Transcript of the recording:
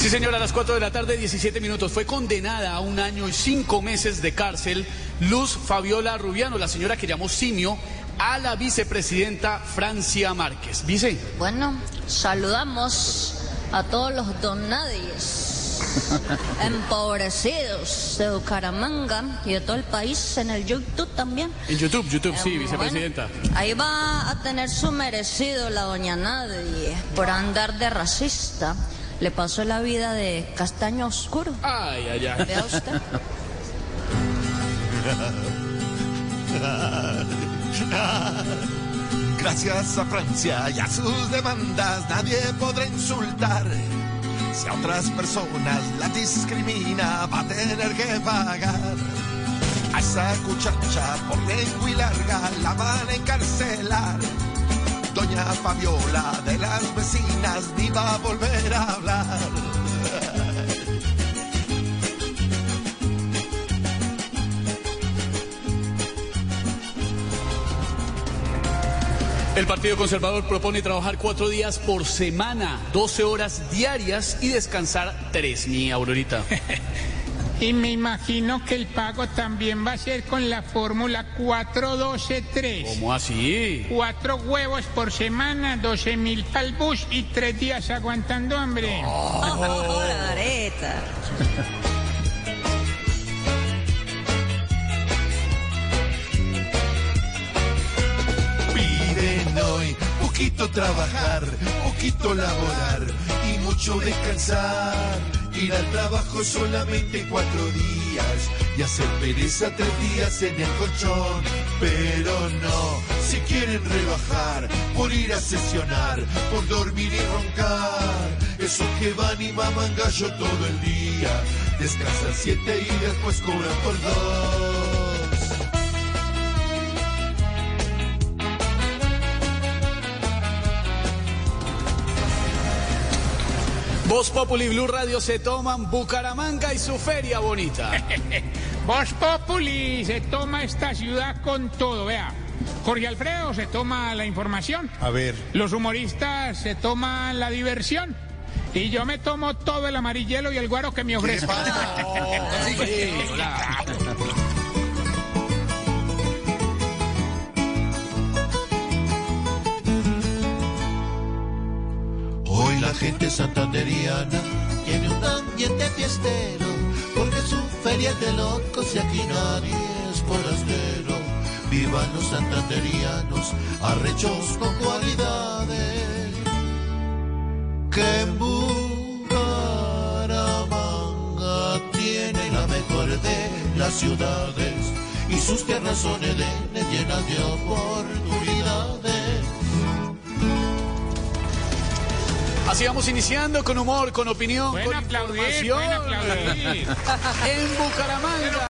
Sí, señora, a las 4 de la tarde, 17 minutos. Fue condenada a un año y cinco meses de cárcel Luz Fabiola Rubiano, la señora que llamó simio a la vicepresidenta Francia Márquez. Vice. Bueno, saludamos a todos los donadies empobrecidos de Bucaramanga y de todo el país en el YouTube también. En YouTube, YouTube, sí, Eh, vicepresidenta. bueno, ahí va a tener su merecido la doña Nadie por andar de racista. Le pasó la vida de castaño oscuro. Ay, ay, ay. Vea usted. Gracias a Francia y a sus demandas nadie podrá insultar. Si a otras personas la discrimina va a tener que pagar. A esa cuchacha por lengua y larga la van a encarcelar. Doña Fabiola de las vecinas ni va a volver a hablar. El Partido Conservador propone trabajar cuatro días por semana, 12 horas diarias y descansar tres, mi Aurorita. Y me imagino que el pago también va a ser con la fórmula 4-12-3. ¿Cómo así? Cuatro huevos por semana, 12 mil pal bus y tres días aguantando hambre. Areta. Piden hoy poquito trabajar, poquito laborar y mucho descansar. Ir al trabajo solamente cuatro días y hacer pereza tres días en el colchón. Pero no, si quieren rebajar por ir a sesionar, por dormir y roncar, esos que van y maman gallo todo el día, descansan siete y después cobran por dos. Voz Populi Blue Radio se toman Bucaramanga y su feria bonita. Voz Populi se toma esta ciudad con todo, vea. Jorge Alfredo se toma la información. A ver. Los humoristas se toman la diversión. Y yo me tomo todo el amarillelo y el guaro que me ofrezca. la gente santanderiana tiene un ambiente fiestero, porque su feria es de locos y aquí nadie es forastero. Vivan los santanderianos, arrechos con cualidades, que en Bucaramanga tiene la mejor de las ciudades y sus tierras son edenes llenas de oportunidades. Así vamos iniciando con humor, con opinión, Buen con aplaudir, información. buen aplaudir. En Bucaramanga.